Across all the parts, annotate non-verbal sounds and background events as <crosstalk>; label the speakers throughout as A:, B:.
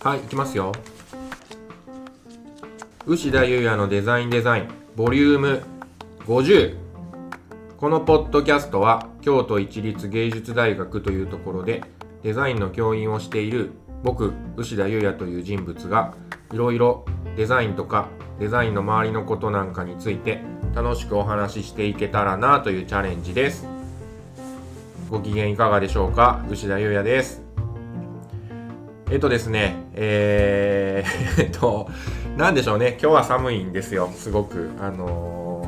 A: はい、いきますよ。牛田優也のデザインデザイン、ボリューム50。このポッドキャストは、京都市立芸術大学というところで、デザインの教員をしている僕、牛田優也という人物が、いろいろデザインとか、デザインの周りのことなんかについて、楽しくお話ししていけたらなというチャレンジです。ご機嫌いかがでしょうか？牛田優也です。えっとですね、えー、<laughs> っと、なんでしょうね、今日は寒いんですよ、すごく。あの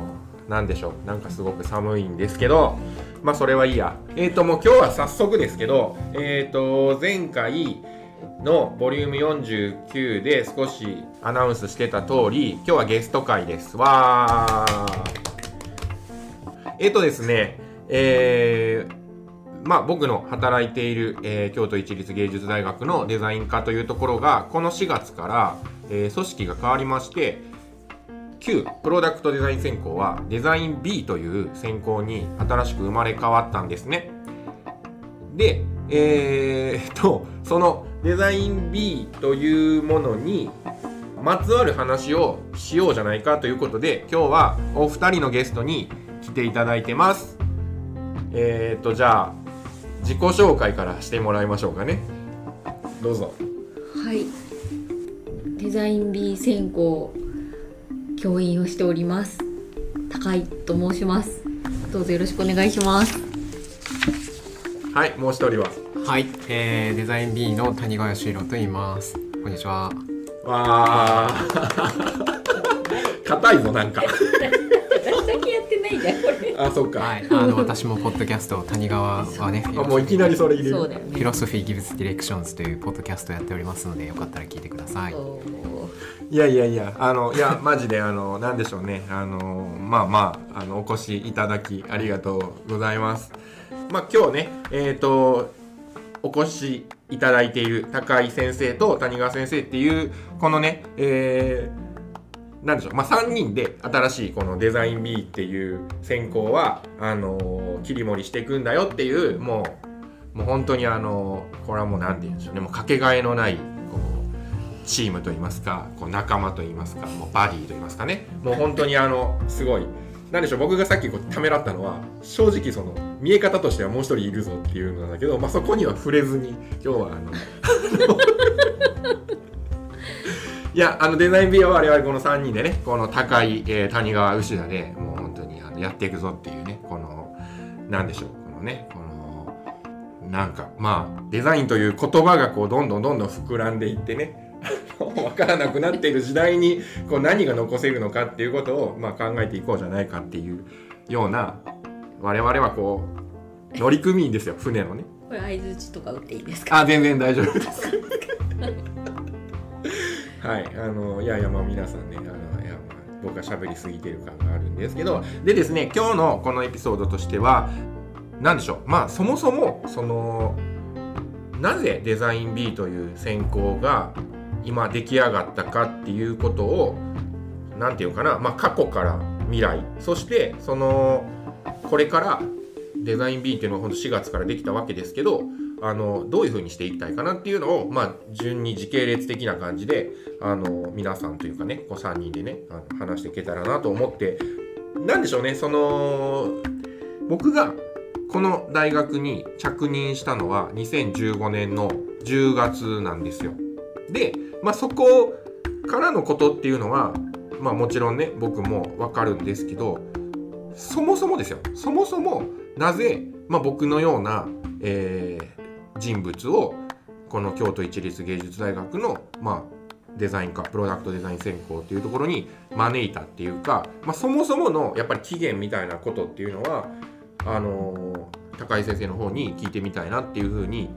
A: ー、なんでしょう、なんかすごく寒いんですけど、まあそれはいいや。えっと、もう今日は早速ですけど、えっと、前回のボリューム49で少しアナウンスしてた通り、今日はゲスト会です。わー。えっとですね、えー、まあ、僕の働いている、えー京都市立芸術大学のデザイン科というところがこの4月から、えー組織が変わりまして旧プロダクトデザイン専攻はデザイン B という専攻に新しく生まれ変わったんですね。でえー、<laughs> とそのデザイン B というものにまつわる話をしようじゃないかということで今日はお二人のゲストに来ていただいてます。えー、とじゃあ自己紹介からしてもらいましょうかねどうぞ
B: はい。デザイン B 専攻教員をしております。高井と申します。どうぞよろしくお願いします。
A: はいもう一人は？
C: はい、えー、デザイン B の谷川義弘と言います。こんにちは。
A: わあ <laughs> 硬いぞなんか <laughs>
B: 私だけやってないじゃんこれ。
A: あそっか、
C: はい、あの私もポッドキャスト谷川はね、
A: あもういきなりそれ入れる。
B: そうだよね。
C: フィロソフィー・ギブス・ディレクションズというポッドキャストをやっておりますので、よかったら聞いてください。
A: いやいやいやあのいやマジであのなんでしょうね。あのまあまああのお越しいただきありがとうございます。まあ今日ねえっ、とお越しいただいている高井先生と谷川先生っていうこのねえーなんでしょうまあ、3人で新しいこのデザイン B っていう専攻はあの切り盛りしていくんだよっていうもうもう本当にあのこれはもう何て言うんでしょうねもうかけがえのないこうチームといいますかこう仲間といいますかもうバディといいますかね。もう本当にあのすごい。なんでしょう僕がさっきこうためらったのは正直その見え方としてはもう一人いるぞっていうのなんだけど、まあ、そこには触れずに今日はあの <laughs> いやあのデザイン B は我々この3人でねこの高い、えー谷川牛田でもう本当にあのやっていくぞっていうねこのなんでしょうこのねこのなんかまあデザインという言葉がこうどんどんどんどん膨らんでいってね <laughs> 分からなくなっている時代にこう何が残せるのかっていうことを、まあ、考えていこうじゃないかっていうような我々はこう乗組員ですよ船のね
B: これ相槌とか打っていいですか？
A: あ全然大丈夫です <laughs> はい。あのいやいやまあ皆さんねあのいや、まあ、僕が喋りすぎてる感があるんですけどでですね今日のこのエピソードとしては何でしょう。まあそもそもそのなぜデザイン B という専攻が今出来上がったかっていうことを何て言うかな、まあ、過去から未来。そしてそのこれからデザイン B っていうのは本当4月からできたわけですけどあのどういうふうにしていきたいかなっていうのを、まあ、順に時系列的な感じであの皆さんというかねこう3人でねあの話していけたらなと思ってなんでしょうねその僕がこの大学に着任したのは2015年の10月なんですよ。で、まあ、そこからのことっていうのは、まあ、もちろんね僕もわかるんですけどそもそもですよそもそもなぜ、まあ、僕のような、えー人物をこの京都市立芸術大学の、まあ、デザイン科プロダクトデザイン専攻っていうところに招いたっていうか、まあ、そもそものやっぱり起源みたいなことっていうのはあのー高井先生の方に聞いてみたいなっていうふうに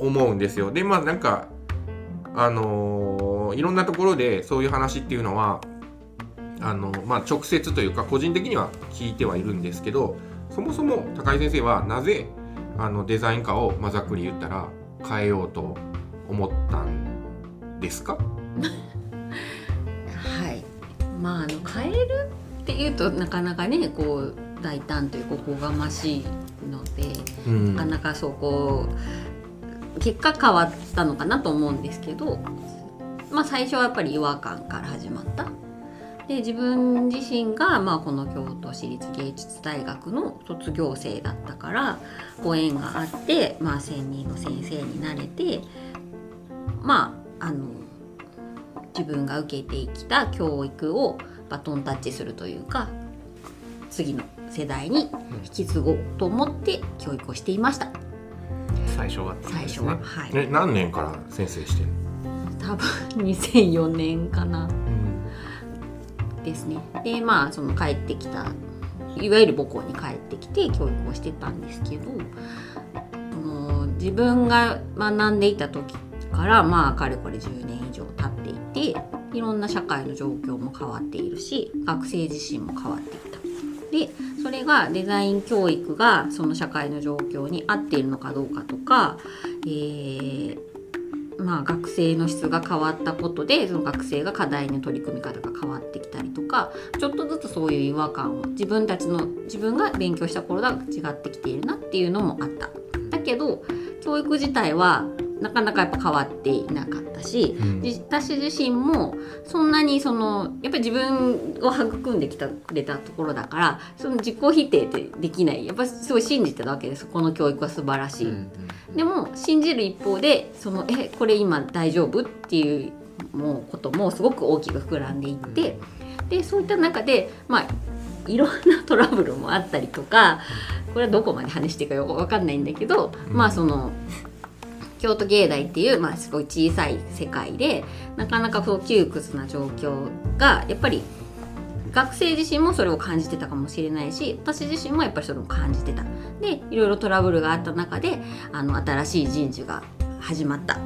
A: 思うんですよ。でまあなんかあのーいろんなところでそういう話っていうのはあのまあ、直接というか個人的には聞いてはいるんですけどそもそも高井先生はなぜあのデザイン科を、まあ、ざっくり言ったら変えようと思ったんですか？<laughs>
B: はい。まああの変えるっていうとなかなかねこう大胆というかおこがましいので、
A: うん
B: なかなかそうこ結果変わったのかなと思うんですけど、まあ、最初はやっぱり違和感から始まった。で自分自身が、まあ、この京都市立芸術大学の卒業生だったからご縁があって、まあ、専任の先生になれてまああの自分が受けてきた教育をバトンタッチするというか次の世代に引き継ごうと思って教育をしていました。
C: 最初はってこと
B: 最初は、はい。
A: え何年から先生してる
B: 多分2004年かなですねでまあその帰ってきたいわゆる母校に帰ってきて教育をしてたんですけどその自分が学んでいた時からまあかれこれ10年以上経っていていろんな社会の状況も変わっているし学生自身も変わっていた。でそれがデザイン教育がその社会の状況に合っているのかどうかとか、えーまあ、学生の質が変わったことでその学生が課題の取り組み方が変わってきたりとかちょっとずつそういう違和感を自分たちの自分が勉強した頃と違ってきているなっていうのもあった。だけど教育自体はなかなかやっぱ変わっていなかったし、
A: うん。
B: じ私自身もそんなにそのやっぱり自分を育んできたくれたところだからその自己否定ってできない。やっぱりすごい信じてたわけですこの教育は素晴らしい。
C: うん
B: でも信じる一方でそのえこれ今大丈夫っていうもうこともすごく大きく膨らんでいってでそういった中でまあいろんなトラブルもあったりとかこれはどこまで話していいかよく分かんないんだけど、
A: うん。
B: まあその京都芸大っていう、まあ、すごい小さい世界でなかなかそう窮屈な状況がやっぱり学生自身もそれを感じてたかもしれないし私自身もやっぱりそれを感じてたでいろいろトラブルがあった中であの新しい人事が始まった。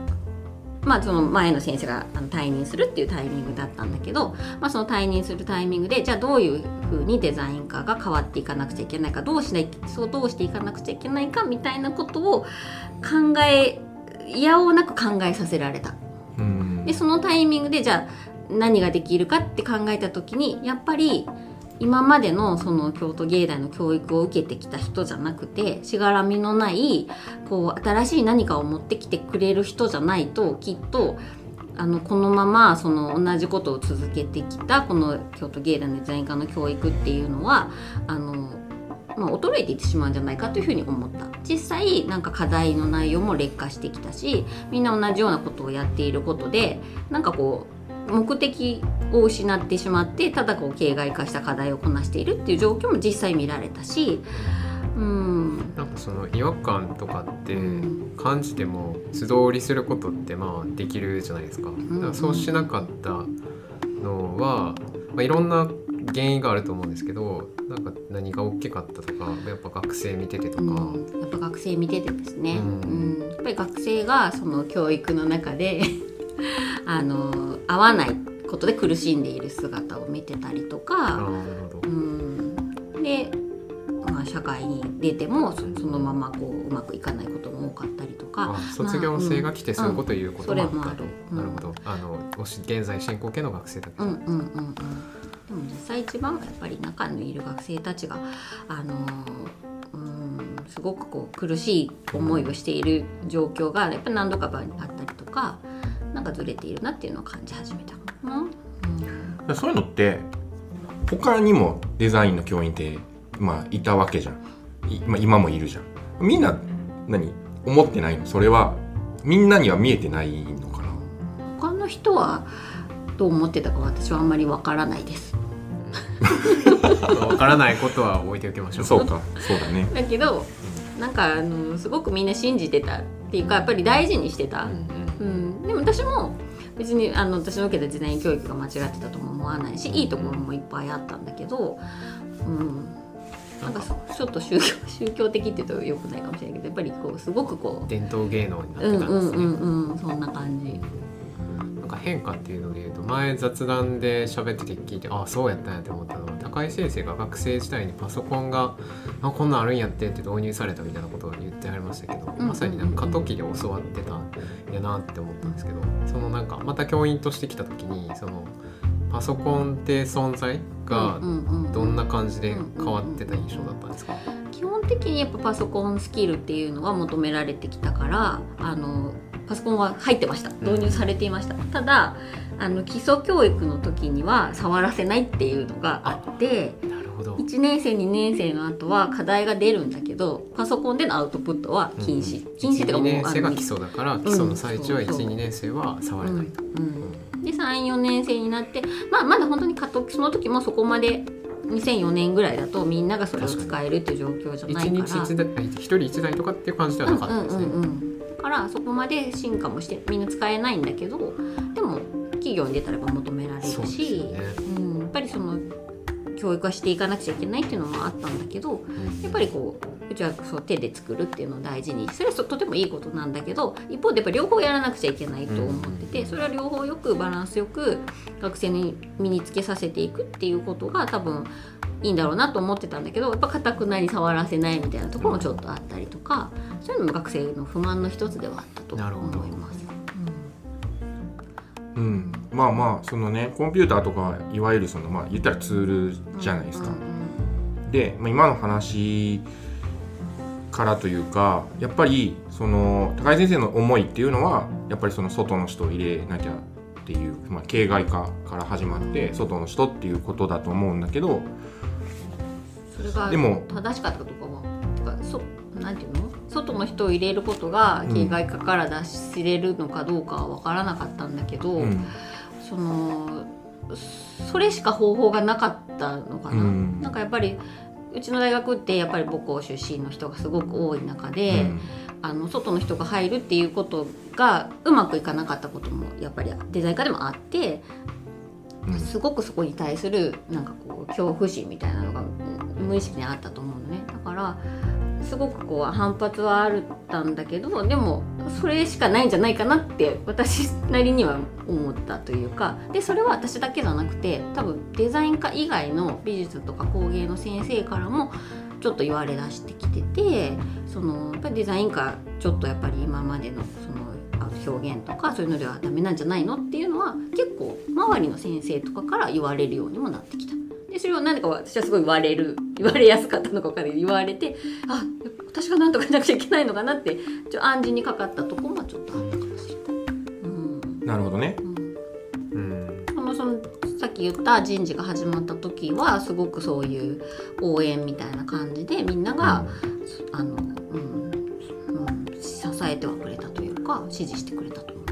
B: まあ、その前の先生が退任するっていうタイミングだったんだけど、まあ、その退任するタイミングでじゃあどういうふうにデザイン科が変わっていかなくちゃいけないかどうしないそうどうしていかなくちゃいけないかみたいなことを考えいやおうなく考えさせられた。
A: うん
B: でそのタイミングでじゃあ何ができるかって考えた時にやっぱり今までのその京都芸大の教育を受けてきた人じゃなくてしがらみのないこう新しい何かを持ってきてくれる人じゃないときっとあのこのままその同じことを続けてきたこの京都芸大のデザイン科の教育っていうのはあの、まあ、衰えていってしまうんじゃないかというふうに思った。実際なんか課題の内容も劣化してきたしみんな同じようなことをやっていることでなんかこう目的を失ってしまってただこう形骸化した課題をこなしているっていう状況も実際見られたしうん。
C: なんかその違和感とかって
B: うん。
C: 感じても素通りすることってまあできるじゃないですか。だからそうしなかったのは、まあ、いろんな原因があると思うんですけどなんか何が大きかったとかやっぱ学生見ててとか、
B: うん。やっぱ学生見ててですね、
C: う
B: うん。んやっぱり学生がその教育の中で <laughs> あの合わないことで苦しんでいる姿を見てたりとか、
C: なるほど。
B: うん、で、まあ、社会に出てもそそのままこううまくいかないことも多かったりとか。
C: あ卒業生が来てそういうこと言うこともあった、
B: それもある。うん
C: なるほど。あの現在進行形の学生だけ
B: うんうんうんうんでも実際一番はやっぱり中にいる学生たちがあのうんすごくこう苦しい思いをしている状況がやっぱり何度かあったりとかなんかずれているなっていうのを感じ始めたかな。うん。
A: そういうのって他にもデザインの教員ってまあいたわけじゃん。いまあ、今もいるじゃん。みんな何思ってないの？それはみんなには見えてないのかな？
B: 他の人はどう思ってたか私はあんまりわからないです。
C: まあわからないことは置いておきましょう。
A: そうかそうだね
B: だけどなんかあのすごくみんな信じてたっていうかやっぱり大事にしてた。
C: うん
B: うん、でも私も別にあの私の受けたデザイン教育が間違ってたとも思わないしいいところもいっぱいあったんだけど、うん、なんかちょっと宗教宗教的って言うとよくないかもしれないけどやっぱりこうすごくこ
C: 伝統芸能にな
B: ううんうん
C: ってたんですね。
B: うんうんそんな感じ。
C: か変化っていうので言うと前雑談で喋ってて聞いてああそうやったんやって思ったのは高井先生が学生時代にパソコンがあこんなんあるんやってって導入されたみたいなことを言ってありましたけど、
B: うん。
C: まさになんか過渡期で教わってたんやなって思ったんですけどそのなんかまた教員として来た時にそのパソコンって存在がどんな感じで変わってた印象だったんですか、
B: 基本的にやっぱパソコンスキルっていうのは求められてきたからあのパソコンは入ってました。導入されていました、ただあの基礎教育の時には触らせないっていうのがあって
C: なるほど。
B: 1年生2年生の後は課題が出るんだけどパソコンでのアウトプットは禁止、禁止ってか
C: 1 2
B: もう
C: 年生が基礎だから基礎の最中は
B: そうそう
C: 12年生は触れないと、
B: うん。で34年生になって、まあ、まだ本当に過渡期その時もそこまで2004年ぐらいだとみんながそれを使えるっていう状況じゃない
C: 一
B: から。
C: 日一台一人一台とかっていう感じではなかったですね、
B: うんうんうんうん。だからそこまで進化もしてみんな使えないんだけどでも企業に出たらやっぱ求められるし
C: ね。
B: うん、やっぱりその教育はしていかなくちゃいけないっていうのもあったんだけどやっぱりこううちはそう手で作るっていうのを大事にそれはそとてもいいことなんだけど一方でやっぱ両方やらなくちゃいけないと思っててそれは両方よくバランスよく学生に身につけさせていくっていうことが多分いいんだろうなと思ってたんだけどやっぱかたくなに触らせないみたいなところもちょっとあったりとかそういうのも学生の不満の一つではあったと思います。
A: うん、まあまあそのねコンピューターとかいわゆるそのまあ言ったらツールじゃないですか。で、まあ、今の話からというかやっぱりその高井先生の思いっていうのはやっぱりその外の人を入れなきゃっていう、まあ、形骸化から始まって外の人っていうことだと思うんだけど
B: それが
A: でも
B: 正しかったかどうかはてかそなんていうの？外の人を入れることが形骸化から脱しれるのかどうかは分からなかったんだけど、
A: うん。
B: そのそれしか方法がなかったのかな、
A: うん。
B: なんかやっぱりうちの大学ってやっぱり母校出身の人がすごく多い中で、
A: うん。
B: あの外の人が入るっていうことがうまくいかなかったこともやっぱりデザイン科でもあって
A: うん。
B: すごくそこに対するなんかこう恐怖心みたいなのがうん無意識にあったと思うのねだからすごくこう反発はあったんだけどでもそれしかないんじゃないかなって私なりには思ったというかでそれは私だけじゃなくて多分デザイン科以外の美術とか工芸の先生からもちょっと言われだしてきててそのやっぱりデザイン科ちょっとやっぱり今までのその表現とかそういうのではダメなんじゃないのっていうのは結構周りの先生とかから言われるようにもなってきた。でそれを何か私はすごい言われる言われやすかったのか分かんないけど言われてあ私が何とかしなくちゃいけないのかなってちょ暗示にかかったところはちょっとあったかもしれない。うん。
A: なるほどね。
B: うん。
C: うん。
B: そのそのさっき言った人事が始まった時はすごくそういう応援みたいな感じでみんなが、あの、うんうん、支えてはくれたというか支持してくれたと思う。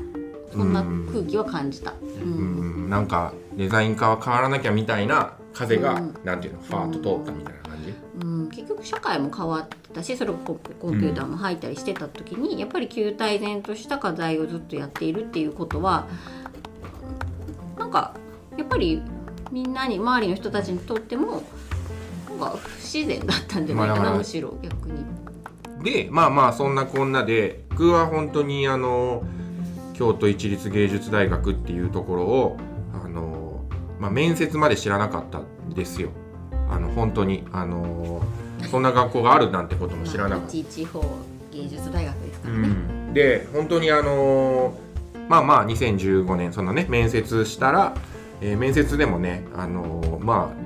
B: そんな空気は感じた。う
A: うん。ん、なんかデザイン科は変わらなきゃみたいな風が、
B: うん
A: なんていうのファーッと通ったみたいな感じ？
B: うん、結局社会も変わってたしそれこコンピューターも入ったりしてた時に、やっぱり旧体然とした課題をずっとやっているっていうことはなんかやっぱりみんなに周りの人たちにとってもなんか不自然だったんじゃないかな、むしろ逆に。
A: でまあまあそんなこんなで僕は本当にあの京都市立芸術大学っていうところをまあ、面接まで知らなかったんですよ。あの本当にあのそんな学校があるなんてことも知らなかった。
B: 一地方芸術大学ですか
A: う
B: らね。
A: ん、で本当にあのまあまあ2015年そのね面接したら、えー面接でもねあのまあ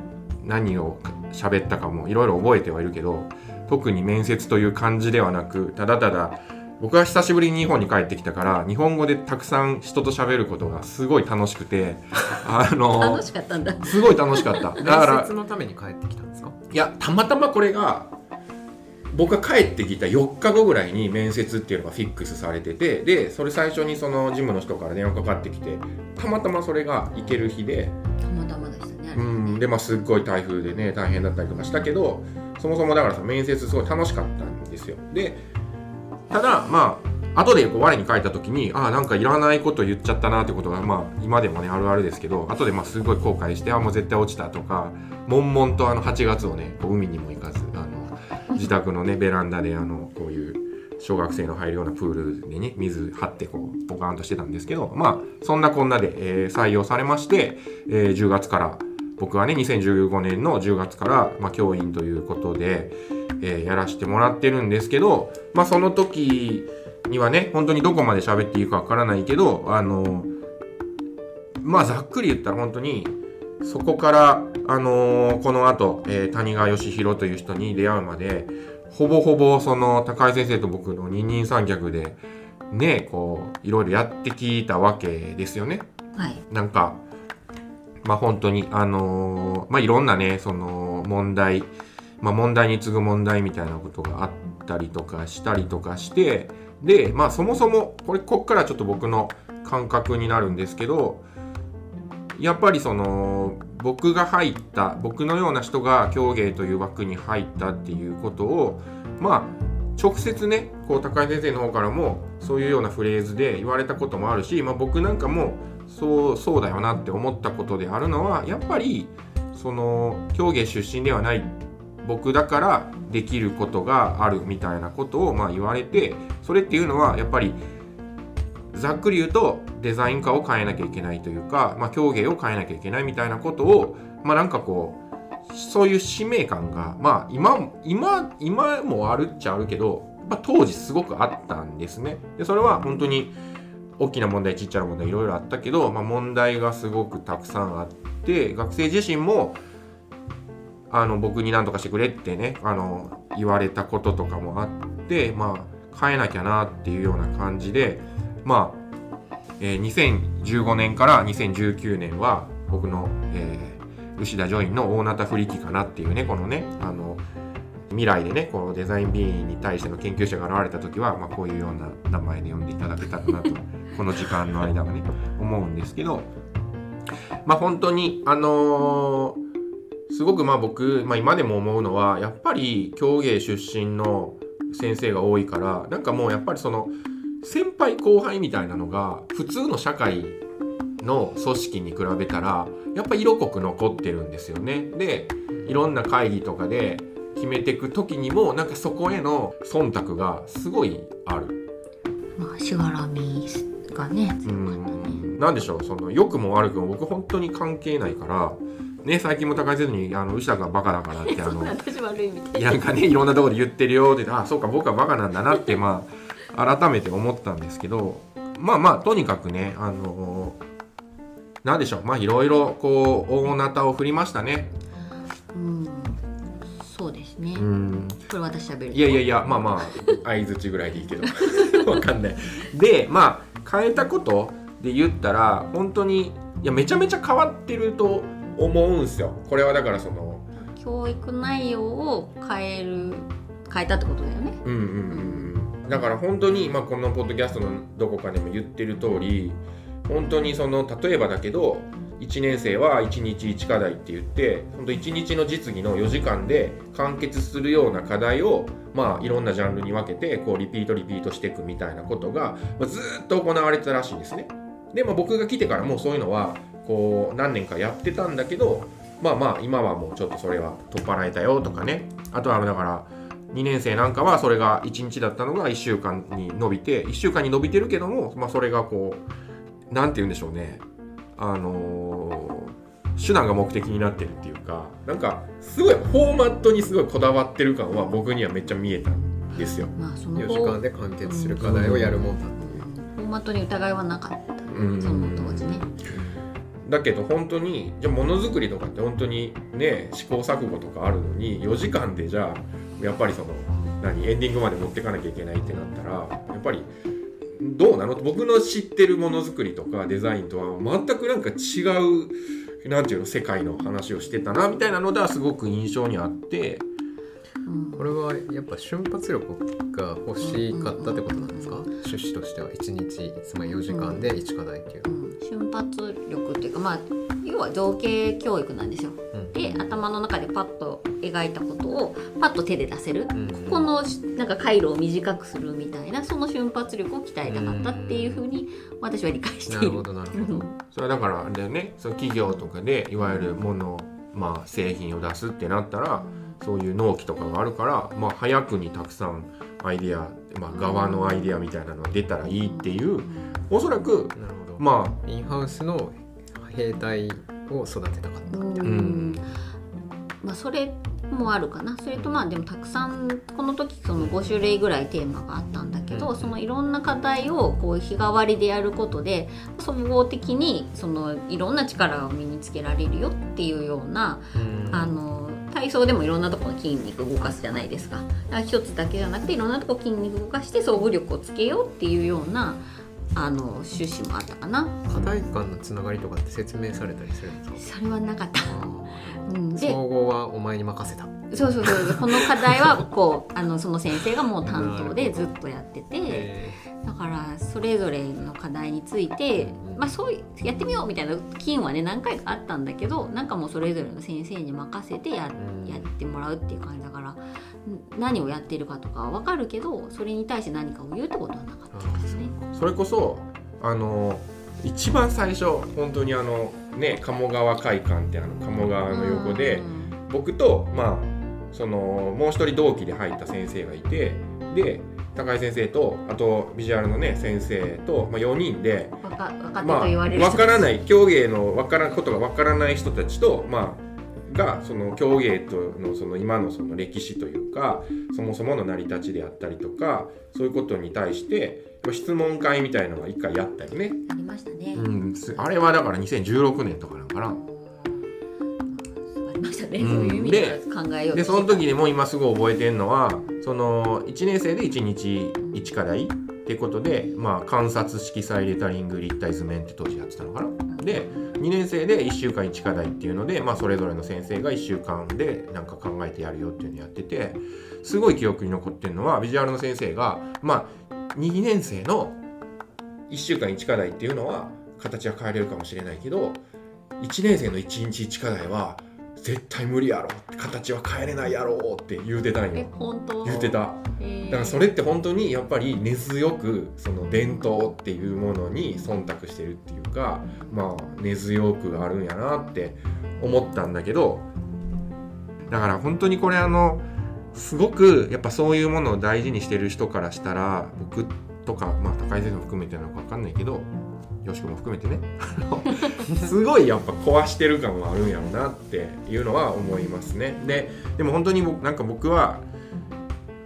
A: 何を喋ったかもいろいろ覚えてはいるけど特に面接という感じではなくただただ僕は久しぶりに日本に帰ってきたから日本語でたくさん人と喋ることがすごい楽しくて <laughs> あの
B: 楽しかったんだ。
A: すごい楽しかった <laughs> だから
C: 面接のために帰ってきたんですか？
A: いやたまたまこれが僕が帰ってきた4日後ぐらいに面接っていうのがフィックスされててでそれ最初にそのジムの人から電話かかってきてたまたまそれが行ける日で、
B: たまたまでしたね。
A: うん、でまあすっごい台風でね大変だったりとかしたけどそもそもだからさ面接すごい楽しかったんですよでただまあ後でこう我に返った時にああなんかいらないこと言っちゃったなってことがまあ今でもねあるあるですけど後でまあすごい後悔してあもう絶対落ちたとか悶々とあの8月をねこう海にも行かずあの自宅のねベランダであのこういう小学生の入るようなプールでね水張ってこうポカーンとしてたんですけどまあそんなこんなで、えー採用されまして、えー10月から僕はね2015年の10月から、まあ、教員ということで、えーやらせてもらってるんですけどまあその時にはね本当にどこまで喋っていいかわからないけどあのまあざっくり言ったら本当にそこから、あのーこの後、えー谷川義弘という人に出会うまでほぼほぼその高井先生と僕の二人三脚でねこういろいろやってきたわけですよね。
B: はい
A: なんかまあ本当にあのーまあいろんなねその問題まあ問題に次ぐ問題みたいなことがあったりとかしたりとかしてでまあそもそもこれこっからちょっと僕の感覚になるんですけどやっぱりその僕が入った僕のような人が競芸という枠に入ったっていうことをまあ直接ねこう高井先生の方からもそういうようなフレーズで言われたこともあるし、まあ、僕なんかもそうそうだよなって思ったことであるのはやっぱりその競芸出身ではない僕だからできることがあるみたいなことをまあ言われてそれっていうのはやっぱりざっくり言うとデザイン化を変えなきゃいけないというか、まあ、競芸を変えなきゃいけないみたいなことをまあなんかこうそういう使命感がまあ今今今もあるっちゃあるけど、まあ、当時すごくあったんですね。でそれは本当に大きな問題ちっちゃな問題いろいろあったけど、まあ、問題がすごくたくさんあって学生自身もあの僕に何とかしてくれってねあの言われたこととかもあってまあ変えなきゃなっていうような感じでまあ、えー2015年から2019年は僕の、えー牛田ジョインの大ナタ不力かなっていうねこのねあの未来でねこのデザイン B に対しての研究者が現れた時は、まあ、こういうような名前で呼んでいただけたらなと <laughs> この時間の間はね思うんですけどまあ本当にあのーすごくまあ僕、まあ、今でも思うのはやっぱり競芸出身の先生が多いからなんかもうやっぱりその先輩後輩みたいなのが普通の社会の組織に比べたらやっぱ色濃く残ってるんですよね。でいろんな会議とかで決めていく時にもなんかそこへの忖度がすごいある。
B: まあしがらみがね強かったね
A: なんでしょうその良くも悪くも僕本当に関係ないからね最近も高井先生にあの牛田がバカだからってあの <laughs> なんかねいろんなところで言ってるよって言ってあそうか僕はバカなんだなって <laughs> まあ改めて思ったんですけどまあまあとにかくねあのなんでしょうまあいろいろこう大なたを振りましたね。
B: うんそうですね、
A: うん。
B: これ私喋る。
A: いやいやいやまあまあ相づちぐらいでいいけど。<laughs> わかんない。でまあ変えたことで言ったら本当にいやめちゃめちゃ変わってると思うんすよ。これはだからその
B: 教育内容を変える変えたってことだよね。
A: うんうんうんうん。だから本当に、まあ、このポッドキャストのどこかでも言ってる通り本当にその例えばだけど1年生は1日1課題って言って本当1日の実技の4時間で完結するような課題をまあいろんなジャンルに分けてこうリピートリピートしていくみたいなことが、まあ、ずーっと行われてたらしいんですね。でも僕が来てからもうそういうのはこう何年かやってたんだけどまあまあ今はもうちょっとそれは取っ払えたよとかね。あとはだから2年生なんかはそれが1日だったのが1週間に伸びて1週間に伸びてるけども、まあ、それがこう何て言うんでしょうね。あのー手段が目的になってるっていうかなんかすごいフォーマットにすごいこだわってる感は僕にはめっちゃ見えたんですよ。
B: まあその
C: 4時間で完結する課題をやるもんだっていう。
B: フォーマットに疑いはなかった、
A: うん。
B: その当時ね
A: だけど本当にじゃあものづくりとかって本当にね試行錯誤とかあるのに4時間でじゃあやっぱりその何エンディングまで持っていかなきゃいけないってなったらやっぱりどうなの？僕の知ってるものづくりとかデザインとは全くなんか違うなんていうの世界の話をしてたなみたいなのではすごく印象にあって
B: うん。
C: これはやっぱ瞬発力が欲しかったってことなんですか？趣旨としては。1日つまり4時間で1課題っていう。
B: う。ん瞬発力っていうかまあ要は情景教育なんですよ。
C: うん。
B: で頭の中でパッと描いたことをパッと手で出せる。
C: うん。
B: ここのしなんか回路を短くするみたいなその瞬発力を鍛えたかったっていうふうに私は理解してる。
C: ないるほどなるほど。
A: それはだからだよね。その企業とかでいわゆるもの、まあ、製品を出すってなったらそういう納期とかがあるから、まあ、早くにたくさんアイデア、まあ、側のアイデアみたいなのが出たらいいっていうおそらく
C: ど。
A: ま
C: インハウスの兵隊を育てたかった。みたいな。
B: うん。まあそれもあるかな。それとまあでもたくさんこの時その5種類ぐらいテーマがあったんだけど、
C: うん。
B: そのいろんな課題をこう日替わりでやることで総合的にそのいろんな力を身につけられるよっていうような
C: うん。
B: あの体操でもいろんなところの筋肉動かすじゃないですか。だから一つだけじゃなくていろんなところ筋肉動かして総合力をつけようっていうようなあの趣旨もあったかな。
C: 課題間のつながりとかって説明されたりするんですか？
B: それはなかった、うん、で
C: 総合はお前に任せた。
B: そうそうそう。この課題はこうあのその先生がもう担当でずっとやってて。
C: え
B: だからそれぞれの課題について、
C: うん
B: まあ、そういうやってみようみたいな金はね何回かあったんだけどなんかもうそれぞれの先生に任せてや
C: うん。
B: やってもらうっていう感じだからん何をやってるかとかは分かるけどそれに対して何かを言うってことはなかったですね。
A: それこそあの一番最初本当にあのね鴨川会館ってあの鴨川の横で
B: うん。
A: 僕とまあそのもう一人同期で入った先生がいてで高井先生とあとビジュアルのね先生と、まあ、4人で
B: わか若手
A: まあ
B: と言われる
A: 分からない競芸の分からんことが分からない人たちとまあがその競芸とのその今のその歴史というかそもそもの成り立ちであったりとかそういうことに対してまあ質問会みたいなのが一回やったよね、
B: ありましたね。
A: うん、すあれはだから2016年とかなんかな。
B: ありましたね、
A: うん。
B: そういう意味で考えよう
A: でその時にもう今すぐ覚えてるのはその1年生で1日1課題ってことで、まあ、観察色彩レタリング立体図面って当時やってたのかな。で2年生で1週間1課題っていうので、まあ、それぞれの先生が1週間でなんか考えてやるよっていうのをやっててすごい記憶に残ってるのはビジュアルの先生が、まあ、2年生の1週間1課題っていうのは形は変えれるかもしれないけど1年生の1日1課題は絶対無理やろ。形は変えれないやろって言うてたん
B: え
A: よ
B: 本当？
A: 言うてた。
B: えー。
A: だからそれって本当にやっぱり根強くその伝統っていうものに忖度してるっていうかまあ根強くあるんやなって思ったんだけどだから本当にこれあのすごくやっぱそういうものを大事にしてる人からしたら僕とかまあ高井先生も含めてなのか分かんないけどよしくも含めてねすごいやっぱ壊してる感はあるんやろうなっていうのは思いますね。ででも本当に僕なんか僕は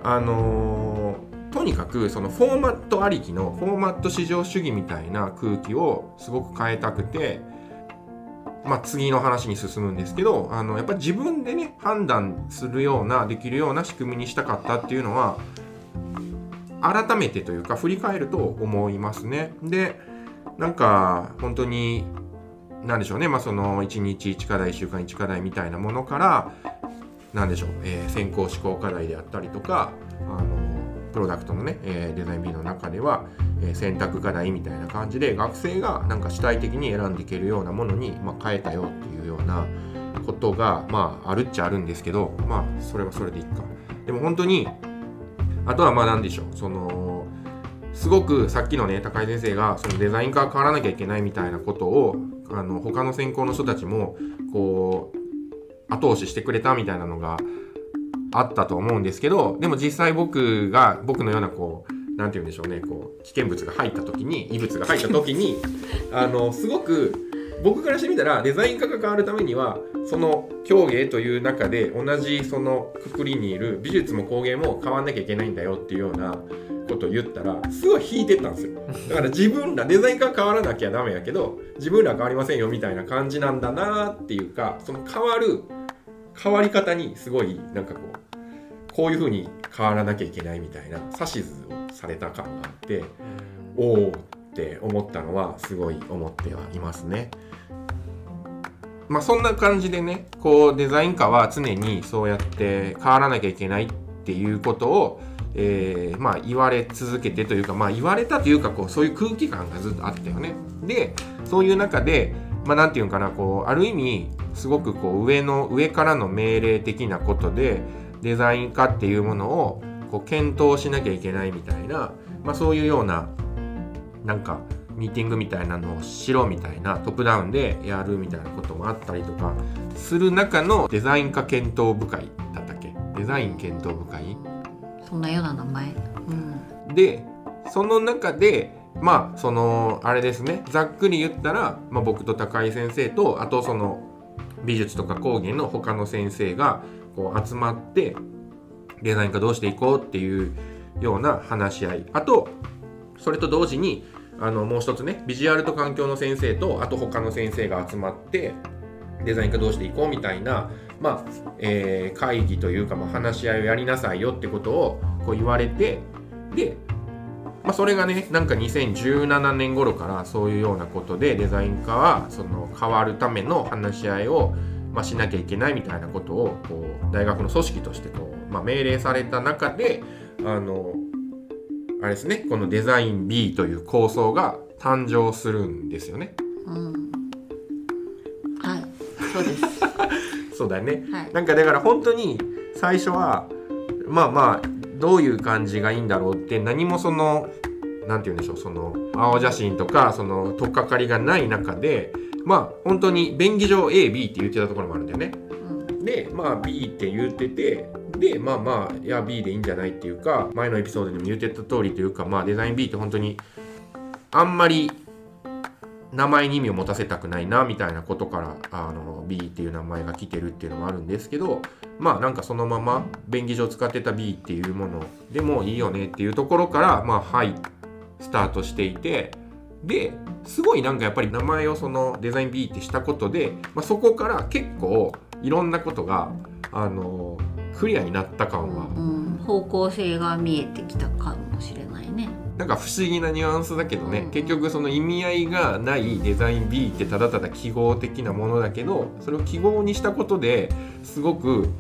A: あのーとにかくそのフォーマットありきのフォーマット至上主義みたいな空気をすごく変えたくて、まあ、次の話に進むんですけどあのやっぱり自分でね判断するようなできるような仕組みにしたかったっていうのは改めてというか振り返ると思いますね。でなんか本当に何でしょうね、まあ、その1日1課題1週間1課題みたいなものから何でしょう、えー先行思考課題であったりとかあのプロダクトのね、えーデザイン B の中では、えー選択課題みたいな感じで学生がなんか主体的に選んでいけるようなものに、まあ、変えたよっていうようなことが、まあ、あるっちゃあるんですけどまあそれはそれでいいか。でも本当にあとはまあ何でしょう。そのすごくさっきのね高井先生がそのデザイン化変わらなきゃいけないみたいなことをあの他の専攻の人たちもこう後押ししてくれたみたいなのがあったと思うんですけどでも実際僕が僕のようなこうなんて言うんでしょうねこう危険物が入った時に異物が入った時に <laughs> あのすごく僕からしてみたらデザイン化が変わるためにはその競芸という中で同じそのくくりにいる美術も工芸も変わんなきゃいけないんだよっていうようなことを言ったらすごい引いてったんですよだから自分らデザイン化変わらなきゃダメやけど自分ら変わりませんよみたいな感じなんだなっていうかその変わる変わり方にすごいなんかこうこういう風に変わらなきゃいけないみたいな指図をされた感があっておおって思ったのはすごい思ってはいますね。まあそんな感じでねこうデザイン科は常にそうやって変わらなきゃいけないっていうことを、えーまあ言われ続けてというかまあ言われたというかこうそういう空気感がずっとあったよね。でそういう中でまあなんていうのかなこうある意味すごくこう上の上からの命令的なことでデザイン化っていうものをこう検討しなきゃいけないみたいな、まあ、そういうようななんかミーティングみたいなのをしろみたいなトップダウンでやるみたいなこともあったりとかする中のデザイン化検討部会だったっけ？デザイン検討部会？
B: そんなような名前。うん。
A: でその中でまあそのあれですねざっくり言ったら、まあ、僕と高井先生とあとその美術とか工芸の他の先生がこう集まってデザイン化どうしていこうっていうような話し合いあとそれと同時にあのもう一つねビジュアルと環境の先生とあと他の先生が集まってデザイン化どうしていこうみたいな、まあえー、会議というか、まあ、話し合いをやりなさいよってことをこう言われてで、まあ、それがねなんか2017年頃からそういうようなことでデザイン化はその変わるための話し合いを、まあ、しなきゃいけないみたいなことをこう大学の組織としてこう、まあ、命令された中であのあれですねこのデザイン B という構想が誕生するんですよね。
B: うん。はい。そうです。
A: そうだよね。
B: はい
A: なんかだから本当に最初はまあまあどういう感じがいいんだろうって何もそのなんて言うんでしょうその青写真とかその取っかかりがない中でまあ本当に便宜上 AB って言ってたところもあるんだよね。
B: うん
A: でまあ B って言っててでまあまあいや B でいいんじゃないっていうか前のエピソードでも言ってた通りというかまあデザイン B って本当にあんまり名前に意味を持たせたくないなみたいなことからあの B っていう名前が来てるっていうのもあるんですけどまあなんかそのまま便宜上使ってた B っていうものでもいいよねっていうところからまあはいスタートしていてですごいなんかやっぱり名前をそのデザイン B ってしたことで、まあ、そこから結構いろんなことがあのクリアになった感は
B: うん、方向性が見えてきたかもしれない。
A: なんか不思議なニュアンスだけどね、
B: うん。
A: 結局その意味合いがないデザイン B ってただただ記号的なものだけどそれを記号にしたことですごく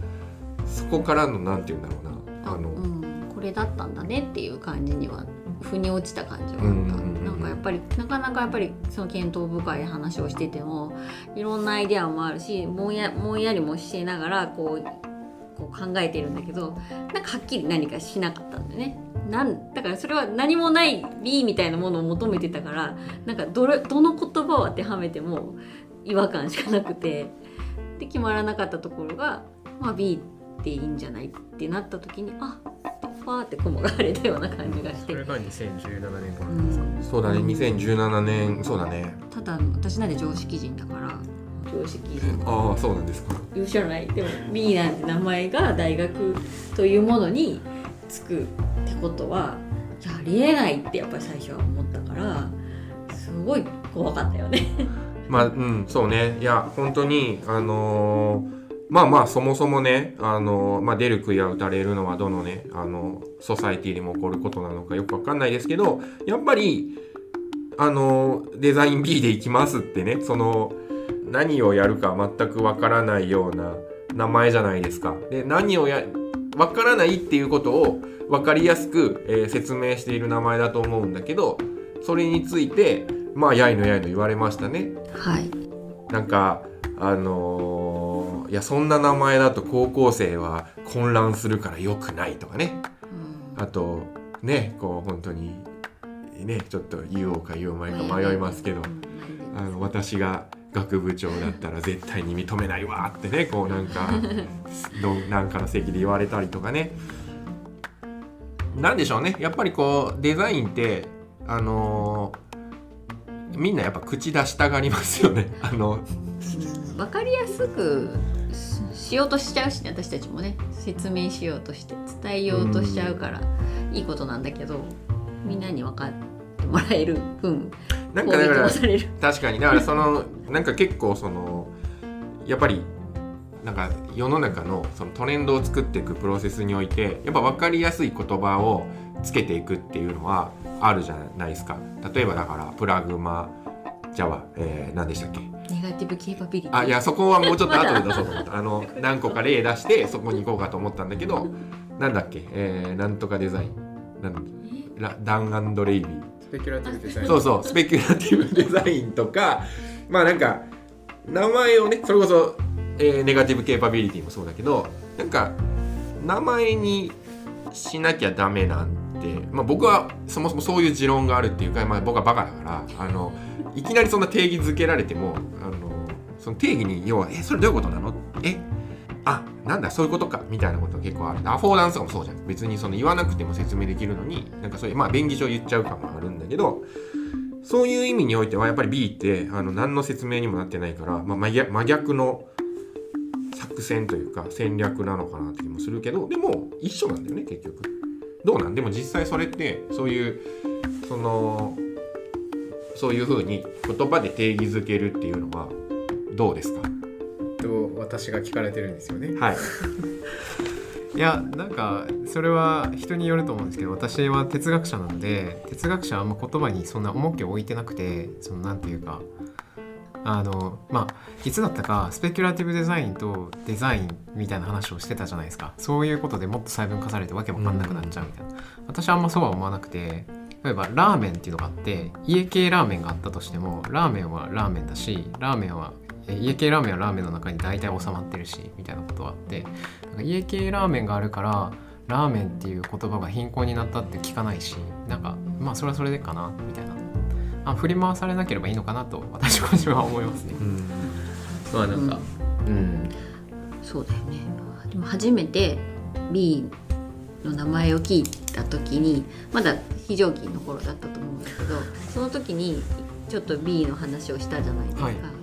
A: そこからのなんて言うんだろうなあの、
B: うん、これだったんだねっていう感じには腑に落ちた感じはあった、
A: うんうんうん
B: なんかやっぱりなかなかやっぱりその検討深い話をしててもいろんなアイデアもあるしぼんやぼんやりもしながらこうこう考えてるんだけどなんかはっきり何かしなかったんだよね。なんだからそれは何もない B みたいなものを求めてたからなんかどれどの言葉を当てはめても違和感しかなくてで決まらなかったところが、まあ、B っていいんじゃないってなった時にあファーって雲が晴れたような感じがして。
C: それが2017年頃なんですか、
A: そうだね2017年そうだね。
B: ただ私なんで常識人だから常識人
A: ああそうなんですか。
B: よ知らないでも B なんて名前が大学というものにつくってことはありえないってやっぱり最初は思ったからすごい怖かったよね。<laughs>
A: まあうんそうね。いや本当にあのーまあまあそもそもね、あのーまあ、出る杭は打たれるのはどのねあのソサエティでも起こることなのかよくわかんないですけどやっぱりあのーデザイン B でいきますってねその何をやるか全くわからないような名前じゃないですか。で何をやわからないっていうことを分かりやすく、えー説明している名前だと思うんだけどそれについてまあやいのやいの言われましたね。
B: はい、
A: なんかあのーいやそんな名前だと高校生は混乱するから良くないとかね。
B: うん。
A: あとねこう本当にねちょっと言おうか言うまいか迷いますけど
B: うん。
A: あの私が学部長だったら絶対に認めないわってね <laughs> こうなんかどなんかの席で言われたりとかね。なんでしょうね。やっぱりこうデザインってあのーみんなやっぱ口出したがりますよね。<laughs> あの
B: うんわかりやすくししようとしちゃうしね私たちもね。説明しようとして伝えようとしちゃうからいいことなんだけどみんなに分かってもらえる分
A: なんかだから。確かに。だからそのなんか結構そのやっぱりなんか世の中のそのトレンドを作っていくプロセスにおいてやっぱ分かりやすい言葉をつけていくっていうのはあるじゃないですか。例えばだからプラグマじゃあ、えー、何でしたっけ？
B: ネガティブケーパビリティ。
A: あいやそこはもうちょっと後で出そうと思った。あの <laughs> 何個か例出してそこに行こうかと思ったんだけどなんだっけ、えー、なんとかデザイン。なんラダンレイビー。
C: スペキュラティブデザイン
A: そうそうスペキュラティブデザインとかまあなんか名前をねそれこそ、えーネガティブケーパビリティもそうだけどなんか名前にしなきゃダメなんて、まあ、僕はそもそもそういう持論があるっていうか、まあ、僕はバカだからあのいきなりそんな定義づけられてもあのその定義に要は「えそれどういうことなの?」え？あなんだそういうことかみたいなこと結構ある。アフォーダンスかもそうじゃん。別にその言わなくても説明できるのになんかそういうまあ便宜上言っちゃう感もあるんだけどそういう意味においてはやっぱり B ってあの何の説明にもなってないから、まあ、真逆の作伏線というか戦略なのかなって気もするけどでも一緒なんだよね結局。どうなん？でも実際それってそういうそのそういうふうに言葉で定義づけるっていうのはどうですか？
C: 私が聞かれてるんですよね。
A: はい。<laughs>
C: いやなんかそれは人によると思うんですけど私は哲学者なので哲学者はあんま言葉にそんな重きを置いてなくてそのなんていうかあのまあいつだったかスペキュラティブデザインとデザインみたいな話をしてたじゃないですか。そういうことでもっと細分化されてわけわかんなくなっちゃうみたいな、私はあんまそうは思わなくて例えばラーメンっていうのがあって家系ラーメンがあったとしてもラーメンはラーメンだしラーメンはえ家系ラーメンはラーメンの中に大体収まってるしみたいなことがあってなんか家系ラーメンがあるからラーメンっていう言葉が貧困になったって聞かないしなんかまあそれはそれでかなみたいな。あ振り回されなければいいのかなと私個人は思いますね。
A: うん。
C: まあなんか、うん、
B: そうだよね。でも初めて B の名前を聞いた時にまだ非常勤の頃だったと思うんだけどその時にちょっと B の話をしたじゃないですか、
C: はい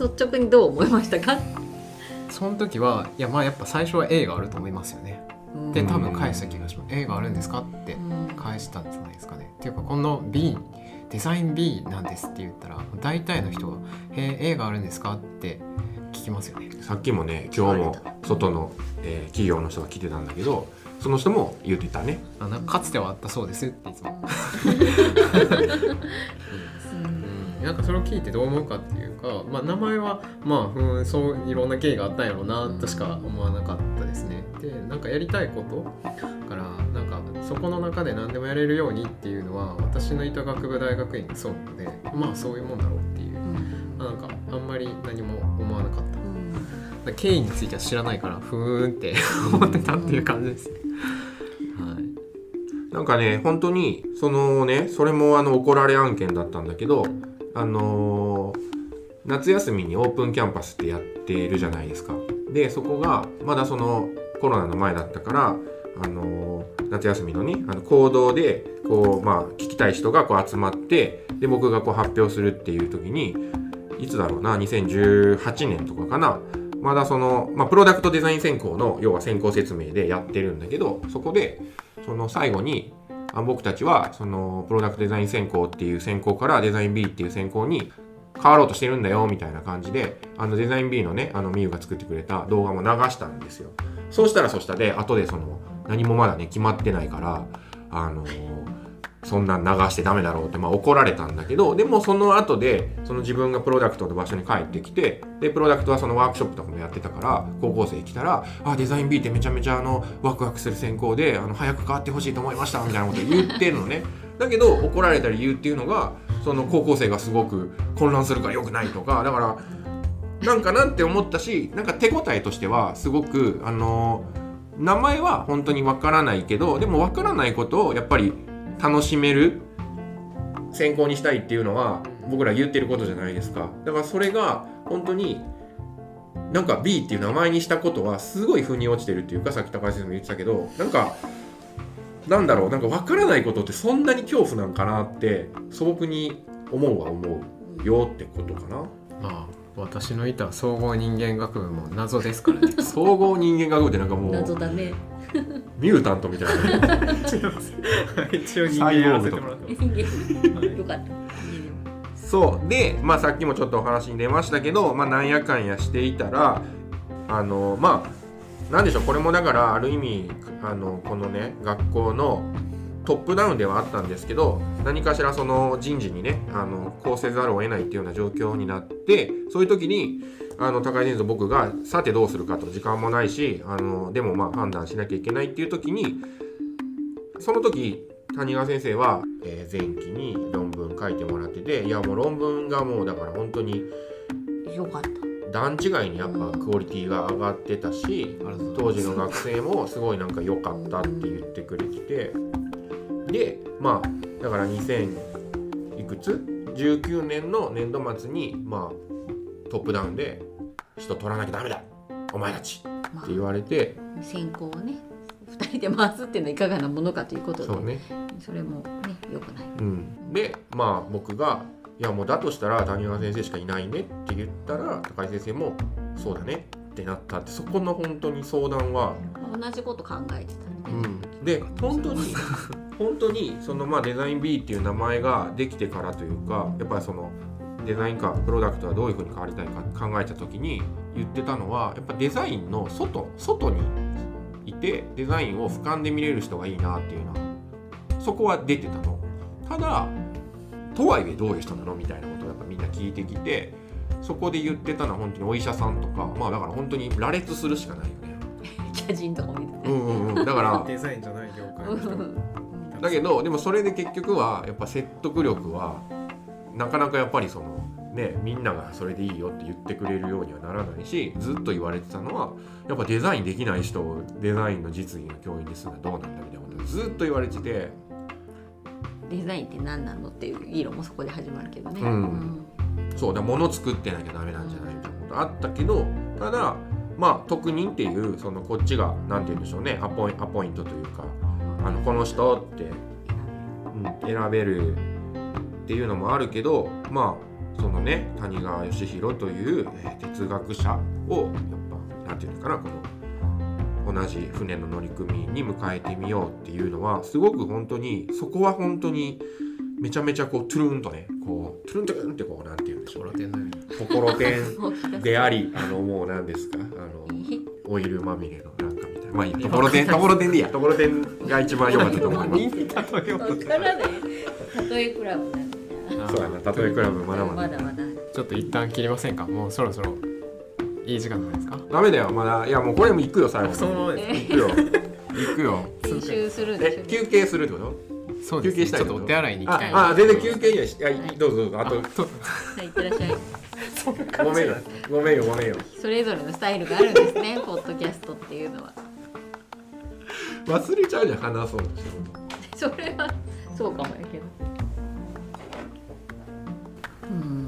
B: 率直にどう思いましたか？
C: その時はいやまあやっぱ最初は A があると思いますよね。で多分返した気がします A があるんですか？って
B: うん
C: 返したんじゃないですかね。っていうかこの B デザイン B なんですって言ったら大体の人が「へえ A があるんですか?」って聞きますよね。
A: さっきもね今日も外の、えー企業の人が来てたんだけどその人も言ってたね
C: あなんかかつてはあったそうですっていつも。<laughs> うん、なんかそれを聞いてどう思うかっていうか、まあ、名前はまあうんそういろんな経緯があったんやろうなとしか思わなかったですね。でなんかやりたいことからなんかそこの中で何でもやれるようにっていうのは私のいた学部大学院がそうなのでまあそういうもんだろうっていう、まあなんかあんまり何も思わなかった。経緯については知らないからふーんって思ってたっていう感じですね。はい
A: なんかね本当にそのねそれもあの怒られ案件だったんだけどあの夏休みにオープンキャンパスってやってるじゃないですか。でそこがまだそのコロナの前だったからあの夏休みのねあの行動でこうまあ聞きたい人がこう集まってで僕がこう発表するっていう時にいつだろうな2018年とかかな。まだその、まあ、プロダクトデザイン専攻の要は専攻説明でやってるんだけどそこでその最後にあ僕たちはそのプロダクトデザイン専攻っていう専攻からデザイン B っていう専攻に変わろうとしてるんだよみたいな感じであのデザイン B のねあのみゆが作ってくれた動画も流したんですよ。そうしたらそしたで後でその何もまだね決まってないからあのそんな流してダメだろうってまあ怒られたんだけどでもその後でその自分がプロダクトの場所に帰ってきてでプロダクトはそのワークショップとかもやってたから高校生来たら「あデザイン B ってめちゃめちゃあのワクワクする専攻であの早く変わってほしいと思いました」みたいなこと言ってるのね。だけど怒られた理由っていうのがその高校生がすごく混乱するから良くないとかだからなんかなんて思ったしなんか手応えとしてはすごくあの名前は本当にわからないけどでもわからないことをやっぱり楽しめる専攻にしたいっていうのは僕ら言ってることじゃないですか。だからそれが本当になんか B っていう名前にしたことはすごい腑に落ちてるっていうかさっき高橋先生も言ってたけどなんかなんだろうなんかわからないことってそんなに恐怖なんかなって素朴に思うは思うよってことかな。
C: まあ私のいた総合人間学部も謎ですからね。<laughs>
A: 総合人間学部ってなんかもう
B: 謎だね <laughs>
A: ミュータントみたいな。
C: 一応人間やらせてもらってます。
B: よか。った
A: そう。でまあさっきもちょっとお話に出ましたけど、まあ、なんやかんやしていたらあのまあなんでしょう。これもだからある意味あのこのね学校のトップダウンではあったんですけど何かしらその人事にねあのこうせざるを得ないっていうような状況になってそういう時にあの高井先生と僕がさてどうするかと時間もないしあのでもまあ判断しなきゃいけないっていう時にその時谷川先生は、えー前期に論文書いてもらってていやもう論文がもうだから本当に
B: よかった。
A: 段違いにやっぱクオリティが上がってたし当時の学生もすごいなんか良かったって言ってくれててでまあだから2000いくつ？19年の年度末にまあトップダウンで人取らなきゃダメだ。お前たち。
B: ま
A: って言われて。
B: 先行をね二人で回すっていうのはいかがなものかということで
A: そうね。
B: それもね良くない。
A: うん、でまあ僕が「いやもうだとしたら谷川先生しかいないね」って言ったら高井先生も「そうだね」ってってなったってそこの本当に相談は、
B: 同じこと考えてたね、
A: うん、で本当に <laughs> 本当にそのまあデザイン B っていう名前ができてからというかやっぱりそのデザインかプロダクトはどういうふうに変わりたいか考えた時に言ってたのはやっぱデザインの外外にいてデザインを俯瞰で見れる人がいいなっていうのはそこは出てたの。ただとはいえどういう人なのみたいなことをやっぱみんな聞いてきてそこで言ってたのは本当にお医者さんとかまあだから本当に羅列するしかないよね。
B: キャジンとか見て。
A: うんうんうん。だから <laughs>
C: デザインじゃない業界の人。
B: た
A: だけどでもそれで結局はやっぱ説得力はなかなかやっぱりそのねみんながそれでいいよって言ってくれるようにはならないしずっと言われてたのはやっぱデザインできない人をデザインの実技の教員にするのはどうなんだみたいなことをずっと言われてて。
B: デザインって何なのっていう議論もそこで始まるけどね、
A: うん。そうだ物作ってなきゃダメなんじゃないみたいなことあったけどただまあ特任っていうそのこっちが何て言うんでしょうね。アポイアポイントというかあのこの人ってうん選べるっていうのもあるけどまあそのね谷川義弘という、えー哲学者をやっぱなんていうのかなこの同じ船の乗組員に迎えてみようっていうのはすごく本当にそこは本当にめちゃめちゃこうトゥルンとねこうトゥルントゥルンってこうなんて言うんでしょう。
C: ロテンのように。
A: ところてん
B: うん
A: でありあのもう何ですかあの <laughs> オイルまみれのなんかみたいな。まあいいやところてんところてんでいいや。ところてんが一番良かったと思います。<laughs>
C: 例え
B: クラブ
A: そうやな例えクラブまだまだ。
B: まだまだ。
C: ちょっと一旦切りませんか？もうそろそろ。いい時間じゃないですか？
A: ダメだよ。まだ。いやもうこれも行くよ最後。
C: そのままです
A: 行くよ。行くよ。
B: 編集するんでしょ？
A: え休憩するってこと？
C: そうですね。
A: 休憩したい
C: ちょっとお手洗いに行きたい
A: ああ全然休憩いやし
B: はい
A: どうぞどうぞあと。
C: と
B: はいいってらっしゃい。<laughs>
A: ごめんよ。ごめんよごめんよ
B: それぞれのスタイルがあるんですね <laughs> ポッドキャストっていうのは。
A: 忘れちゃうじゃん話そうとしてる
B: それはそうかもやけど Hmm.